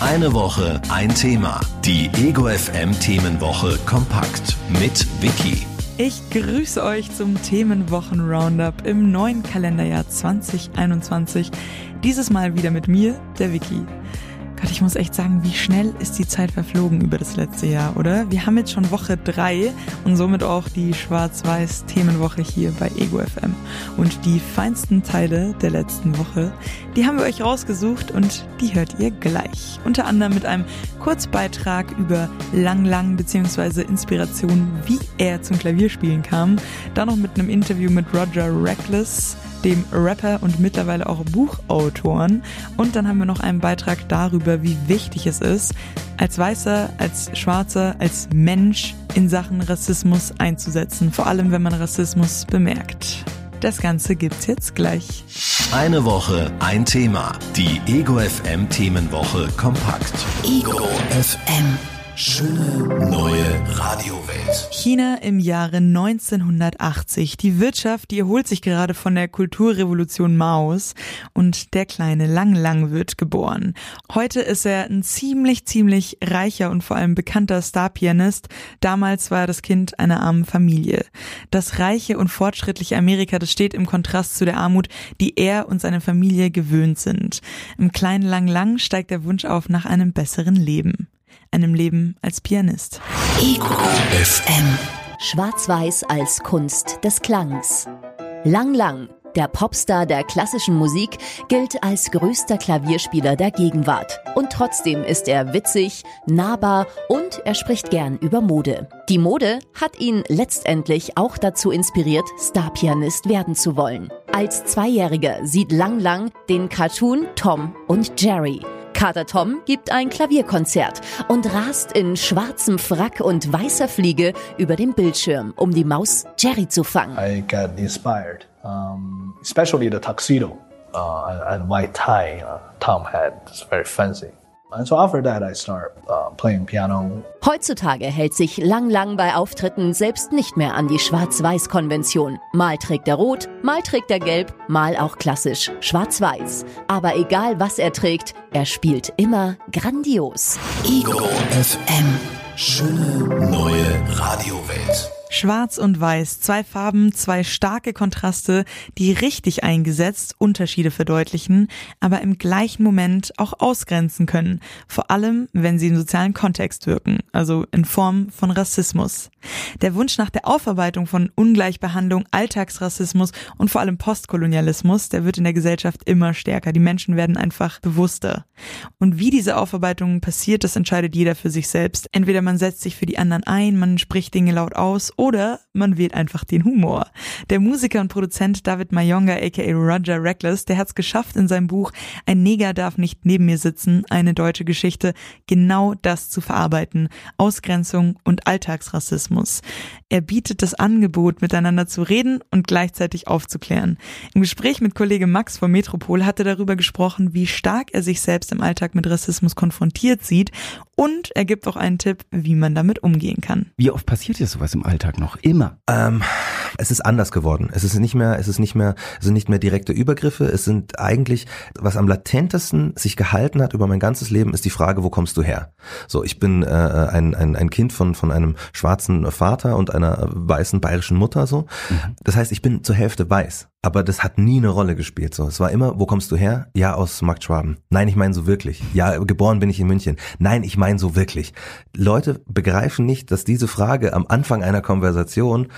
Eine Woche, ein Thema. Die Ego FM Themenwoche kompakt mit Vicky. Ich grüße euch zum Themenwochen Roundup im neuen Kalenderjahr 2021. Dieses Mal wieder mit mir, der Vicky. Gott, ich muss echt sagen, wie schnell ist die Zeit verflogen über das letzte Jahr, oder? Wir haben jetzt schon Woche drei und somit auch die Schwarz-Weiß-Themenwoche hier bei Ego FM. Und die feinsten Teile der letzten Woche, die haben wir euch rausgesucht und die hört ihr gleich. Unter anderem mit einem Kurzbeitrag über Lang Lang bzw. Inspiration, wie er zum Klavierspielen kam. Dann noch mit einem Interview mit Roger Reckless dem Rapper und mittlerweile auch Buchautoren. Und dann haben wir noch einen Beitrag darüber, wie wichtig es ist, als Weißer, als Schwarzer, als Mensch in Sachen Rassismus einzusetzen. Vor allem, wenn man Rassismus bemerkt. Das Ganze gibt's jetzt gleich. Eine Woche, ein Thema. Die Ego FM Themenwoche kompakt. Ego FM. Schöne neue Radiowelt. China im Jahre 1980. Die Wirtschaft, die erholt sich gerade von der Kulturrevolution Maos und der kleine Lang Lang wird geboren. Heute ist er ein ziemlich, ziemlich reicher und vor allem bekannter Starpianist. Damals war er das Kind einer armen Familie. Das reiche und fortschrittliche Amerika, das steht im Kontrast zu der Armut, die er und seine Familie gewöhnt sind. Im kleinen Lang Lang steigt der Wunsch auf nach einem besseren Leben einem Leben als Pianist. Ego FM. Schwarz-Weiß als Kunst des Klangs. Lang Lang, der Popstar der klassischen Musik, gilt als größter Klavierspieler der Gegenwart. Und trotzdem ist er witzig, nahbar und er spricht gern über Mode. Die Mode hat ihn letztendlich auch dazu inspiriert, Starpianist werden zu wollen. Als Zweijähriger sieht Lang Lang den Cartoon Tom und Jerry. Kater Tom gibt ein Klavierkonzert und rast in schwarzem Frack und weißer Fliege über den Bildschirm, um die Maus Jerry zu fangen. I got inspired, um, especially the tuxedo uh, and white tie uh, Tom had. It's very fancy. And so after that, I start uh, playing piano. Heutzutage hält sich Lang Lang bei Auftritten selbst nicht mehr an die Schwarz-Weiß-Konvention. Mal trägt er rot, mal trägt er gelb, mal auch klassisch schwarz-weiß. Aber egal was er trägt, er spielt immer grandios. Ego FM. Schöne neue Radiowelt. Schwarz und Weiß, zwei Farben, zwei starke Kontraste, die richtig eingesetzt Unterschiede verdeutlichen, aber im gleichen Moment auch ausgrenzen können, vor allem wenn sie im sozialen Kontext wirken, also in Form von Rassismus. Der Wunsch nach der Aufarbeitung von Ungleichbehandlung, Alltagsrassismus und vor allem Postkolonialismus, der wird in der Gesellschaft immer stärker. Die Menschen werden einfach bewusster. Und wie diese Aufarbeitung passiert, das entscheidet jeder für sich selbst. Entweder man setzt sich für die anderen ein, man spricht Dinge laut aus oder man wählt einfach den Humor. Der Musiker und Produzent David Mayonga aka Roger Reckless, der hat es geschafft in seinem Buch Ein Neger darf nicht neben mir sitzen, eine deutsche Geschichte, genau das zu verarbeiten. Ausgrenzung und Alltagsrassismus. Er bietet das Angebot, miteinander zu reden und gleichzeitig aufzuklären. Im Gespräch mit Kollege Max vom Metropol hat er darüber gesprochen, wie stark er sich selbst im Alltag mit Rassismus konfrontiert sieht und er gibt auch einen Tipp, wie man damit umgehen kann. Wie oft passiert dir sowas im Alltag noch? Immer? Ähm, es ist anders geworden. Es ist nicht mehr, es ist nicht mehr, es sind nicht mehr direkte Übergriffe. Es sind eigentlich, was am latentesten sich gehalten hat über mein ganzes Leben, ist die Frage, wo kommst du her? So, ich bin äh, ein, ein, ein Kind von, von einem schwarzen Vater und einer weißen bayerischen Mutter, so. Mhm. Das heißt, ich bin zur Hälfte weiß. Aber das hat nie eine Rolle gespielt. So, es war immer, wo kommst du her? Ja, aus Markt Schwaben. Nein, ich meine so wirklich. Ja, geboren bin ich in München. Nein, ich meine so wirklich. Leute begreifen nicht, dass diese Frage am Anfang einer Konversation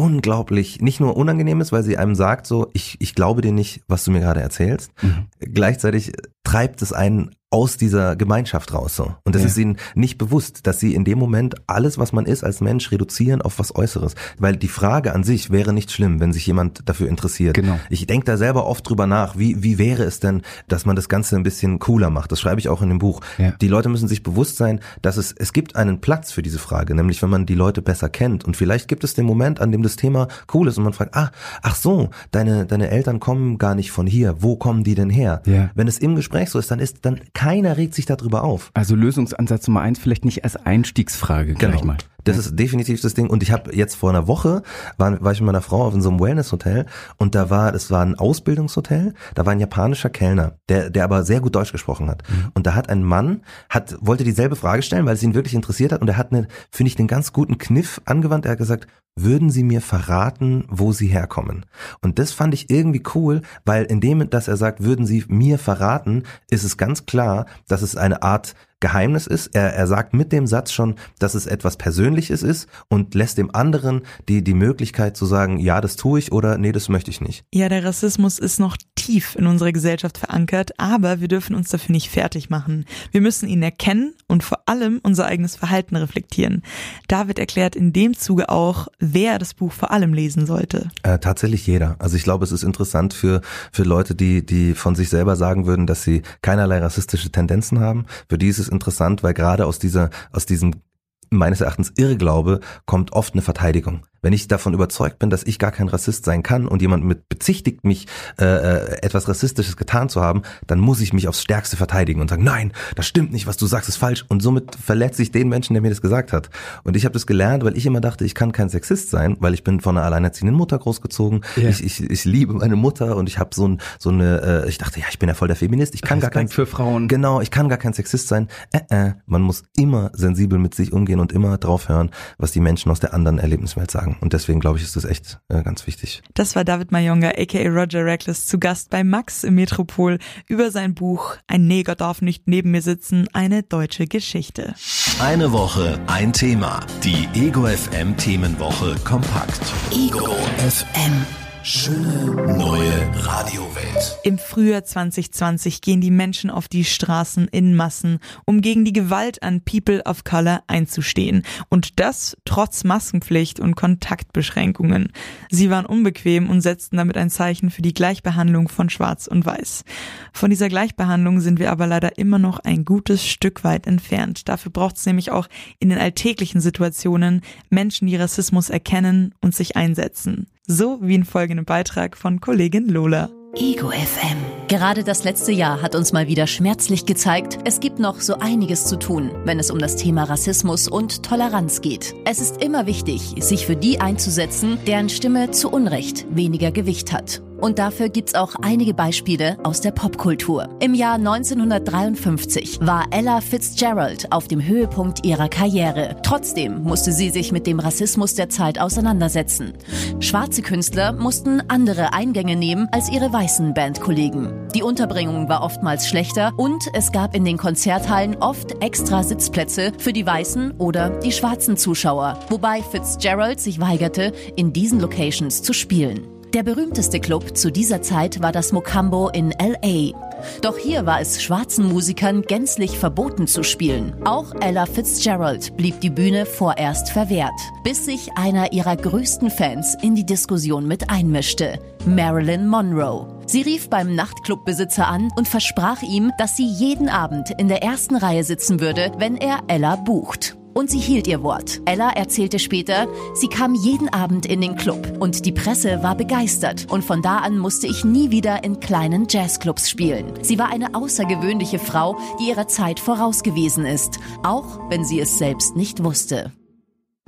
unglaublich, nicht nur unangenehm ist, weil sie einem sagt so, ich, ich glaube dir nicht, was du mir gerade erzählst. Mhm. Gleichzeitig treibt es einen aus dieser Gemeinschaft raus so. Und das ja. ist ihnen nicht bewusst, dass sie in dem Moment alles, was man ist als Mensch, reduzieren auf was Äußeres. Weil die Frage an sich wäre nicht schlimm, wenn sich jemand dafür interessiert. Genau. Ich denke da selber oft drüber nach, wie, wie wäre es denn, dass man das Ganze ein bisschen cooler macht. Das schreibe ich auch in dem Buch. Ja. Die Leute müssen sich bewusst sein, dass es, es gibt einen Platz für diese Frage, nämlich wenn man die Leute besser kennt. Und vielleicht gibt es den Moment, an dem das Thema cool ist und man fragt, ah, ach so, deine, deine Eltern kommen gar nicht von hier. Wo kommen die denn her? Ja. Wenn es im Gespräch so ist, dann ist, dann keiner regt sich darüber auf. Also Lösungsansatz Nummer eins vielleicht nicht als Einstiegsfrage genau. gleich mal. Das ist definitiv das Ding. Und ich habe jetzt vor einer Woche, war, war ich mit meiner Frau auf in so einem Wellness-Hotel und da war, das war ein Ausbildungshotel, da war ein japanischer Kellner, der, der aber sehr gut Deutsch gesprochen hat. Mhm. Und da hat ein Mann, hat, wollte dieselbe Frage stellen, weil es ihn wirklich interessiert hat und er hat, eine, finde ich, einen ganz guten Kniff angewandt. Er hat gesagt, würden Sie mir verraten, wo Sie herkommen? Und das fand ich irgendwie cool, weil indem, dass er sagt, würden Sie mir verraten, ist es ganz klar, dass es eine Art Geheimnis ist. Er, er sagt mit dem Satz schon, dass es etwas Persönliches ist und lässt dem anderen die, die Möglichkeit zu sagen, ja, das tue ich oder nee, das möchte ich nicht. Ja, der Rassismus ist noch tief in unserer Gesellschaft verankert, aber wir dürfen uns dafür nicht fertig machen. Wir müssen ihn erkennen und vor allem unser eigenes Verhalten reflektieren. David erklärt in dem Zuge auch, wer das Buch vor allem lesen sollte. Äh, tatsächlich jeder. Also ich glaube, es ist interessant für, für Leute, die, die von sich selber sagen würden, dass sie keinerlei rassistische Tendenzen haben. Für die ist es interessant, weil gerade aus dieser, aus diesem meines Erachtens Irrglaube kommt oft eine Verteidigung. Wenn ich davon überzeugt bin, dass ich gar kein Rassist sein kann und jemand mit bezichtigt mich, äh, äh, etwas Rassistisches getan zu haben, dann muss ich mich aufs Stärkste verteidigen und sagen, nein, das stimmt nicht, was du sagst, ist falsch. Und somit verletze ich den Menschen, der mir das gesagt hat. Und ich habe das gelernt, weil ich immer dachte, ich kann kein Sexist sein, weil ich bin von einer alleinerziehenden Mutter großgezogen. Yeah. Ich, ich, ich liebe meine Mutter und ich habe so, ein, so eine, äh, ich dachte, ja, ich bin ja voll der Feminist. Ich kann gar kein für Frauen. Genau, ich kann gar kein Sexist sein. Äh, äh, man muss immer sensibel mit sich umgehen und immer drauf hören, was die Menschen aus der anderen Erlebniswelt sagen sagen. Und deswegen glaube ich, ist das echt äh, ganz wichtig. Das war David Mayonga, aka Roger Reckless, zu Gast bei Max im Metropol über sein Buch Ein Neger darf nicht neben mir sitzen, eine deutsche Geschichte. Eine Woche, ein Thema. Die Ego FM Themenwoche kompakt. Ego FM. Schöne neue Radiowelt. Im Frühjahr 2020 gehen die Menschen auf die Straßen in Massen, um gegen die Gewalt an People of Color einzustehen. Und das trotz Maskenpflicht und Kontaktbeschränkungen. Sie waren unbequem und setzten damit ein Zeichen für die Gleichbehandlung von Schwarz und Weiß. Von dieser Gleichbehandlung sind wir aber leider immer noch ein gutes Stück weit entfernt. Dafür braucht es nämlich auch in den alltäglichen Situationen Menschen, die Rassismus erkennen und sich einsetzen. So wie in folgendem Beitrag von Kollegin Lola. Ego FM. Gerade das letzte Jahr hat uns mal wieder schmerzlich gezeigt, es gibt noch so einiges zu tun, wenn es um das Thema Rassismus und Toleranz geht. Es ist immer wichtig, sich für die einzusetzen, deren Stimme zu Unrecht weniger Gewicht hat. Und dafür gibt's auch einige Beispiele aus der Popkultur. Im Jahr 1953 war Ella Fitzgerald auf dem Höhepunkt ihrer Karriere. Trotzdem musste sie sich mit dem Rassismus der Zeit auseinandersetzen. Schwarze Künstler mussten andere Eingänge nehmen als ihre weißen Bandkollegen. Die Unterbringung war oftmals schlechter und es gab in den Konzerthallen oft extra Sitzplätze für die weißen oder die schwarzen Zuschauer, wobei Fitzgerald sich weigerte, in diesen Locations zu spielen. Der berühmteste Club zu dieser Zeit war das Mocambo in LA. Doch hier war es schwarzen Musikern gänzlich verboten zu spielen. Auch Ella Fitzgerald blieb die Bühne vorerst verwehrt, bis sich einer ihrer größten Fans in die Diskussion mit einmischte. Marilyn Monroe. Sie rief beim Nachtclubbesitzer an und versprach ihm, dass sie jeden Abend in der ersten Reihe sitzen würde, wenn er Ella bucht. Und sie hielt ihr Wort. Ella erzählte später, sie kam jeden Abend in den Club und die Presse war begeistert. Und von da an musste ich nie wieder in kleinen Jazzclubs spielen. Sie war eine außergewöhnliche Frau, die ihrer Zeit voraus gewesen ist, auch wenn sie es selbst nicht wusste.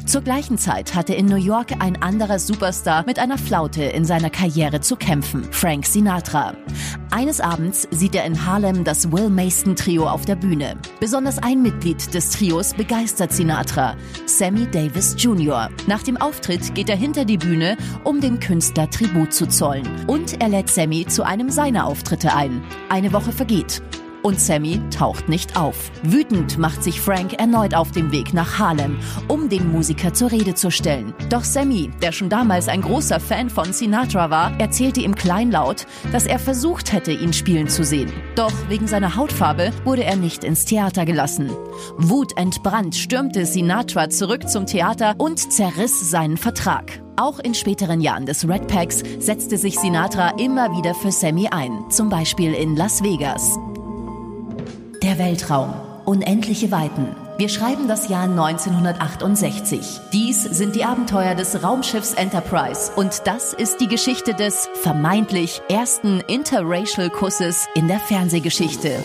Zur gleichen Zeit hatte in New York ein anderer Superstar mit einer Flaute in seiner Karriere zu kämpfen, Frank Sinatra. Eines Abends sieht er in Harlem das Will Mason Trio auf der Bühne. Besonders ein Mitglied des Trios begeistert Sinatra, Sammy Davis Jr. Nach dem Auftritt geht er hinter die Bühne, um dem Künstler Tribut zu zollen. Und er lädt Sammy zu einem seiner Auftritte ein. Eine Woche vergeht und Sammy taucht nicht auf. Wütend macht sich Frank erneut auf den Weg nach Harlem, um den Musiker zur Rede zu stellen. Doch Sammy, der schon damals ein großer Fan von Sinatra war, erzählte ihm kleinlaut, dass er versucht hätte, ihn spielen zu sehen. Doch wegen seiner Hautfarbe wurde er nicht ins Theater gelassen. Wutentbrannt stürmte Sinatra zurück zum Theater und zerriss seinen Vertrag. Auch in späteren Jahren des Red Packs setzte sich Sinatra immer wieder für Sammy ein, zum Beispiel in Las Vegas. Der Weltraum. Unendliche Weiten. Wir schreiben das Jahr 1968. Dies sind die Abenteuer des Raumschiffs Enterprise und das ist die Geschichte des vermeintlich ersten interracial Kusses in der Fernsehgeschichte.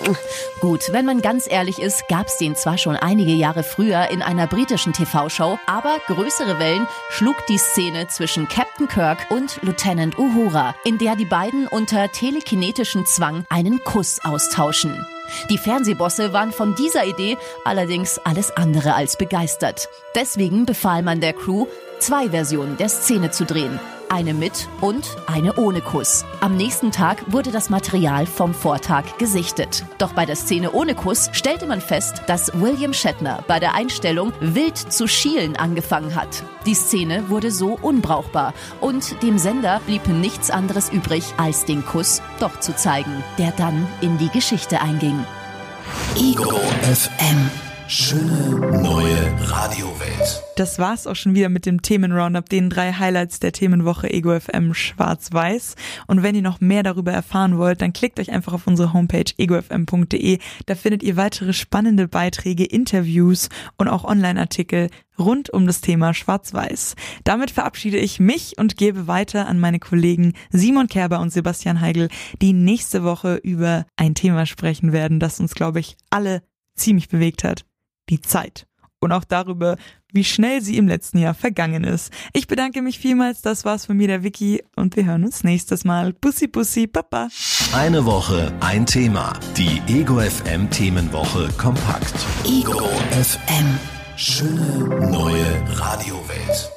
Gut, wenn man ganz ehrlich ist, gab es den zwar schon einige Jahre früher in einer britischen TV-Show, aber größere Wellen schlug die Szene zwischen Captain Kirk und Lieutenant Uhura, in der die beiden unter telekinetischen Zwang einen Kuss austauschen. Die Fernsehbosse waren von dieser Idee allerdings alles andere als begeistert. Deswegen befahl man der Crew, zwei Versionen der Szene zu drehen. Eine mit und eine ohne Kuss. Am nächsten Tag wurde das Material vom Vortag gesichtet. Doch bei der Szene ohne Kuss stellte man fest, dass William Shatner bei der Einstellung wild zu schielen angefangen hat. Die Szene wurde so unbrauchbar und dem Sender blieb nichts anderes übrig, als den Kuss doch zu zeigen, der dann in die Geschichte einging. Ego FM. Schöne neue Radiowelt. Das war's auch schon wieder mit dem Themenroundup, den drei Highlights der Themenwoche Ego FM Schwarz-Weiß. Und wenn ihr noch mehr darüber erfahren wollt, dann klickt euch einfach auf unsere Homepage egofm.de. Da findet ihr weitere spannende Beiträge, Interviews und auch Online-Artikel rund um das Thema Schwarz-Weiß. Damit verabschiede ich mich und gebe weiter an meine Kollegen Simon Kerber und Sebastian Heigl, die nächste Woche über ein Thema sprechen werden, das uns, glaube ich, alle ziemlich bewegt hat die Zeit. Und auch darüber, wie schnell sie im letzten Jahr vergangen ist. Ich bedanke mich vielmals, das war's von mir, der Vicky, und wir hören uns nächstes Mal. Bussi, bussi, papa. Eine Woche, ein Thema. Die Ego FM Themenwoche kompakt. Ego FM. Schöne neue Radiowelt.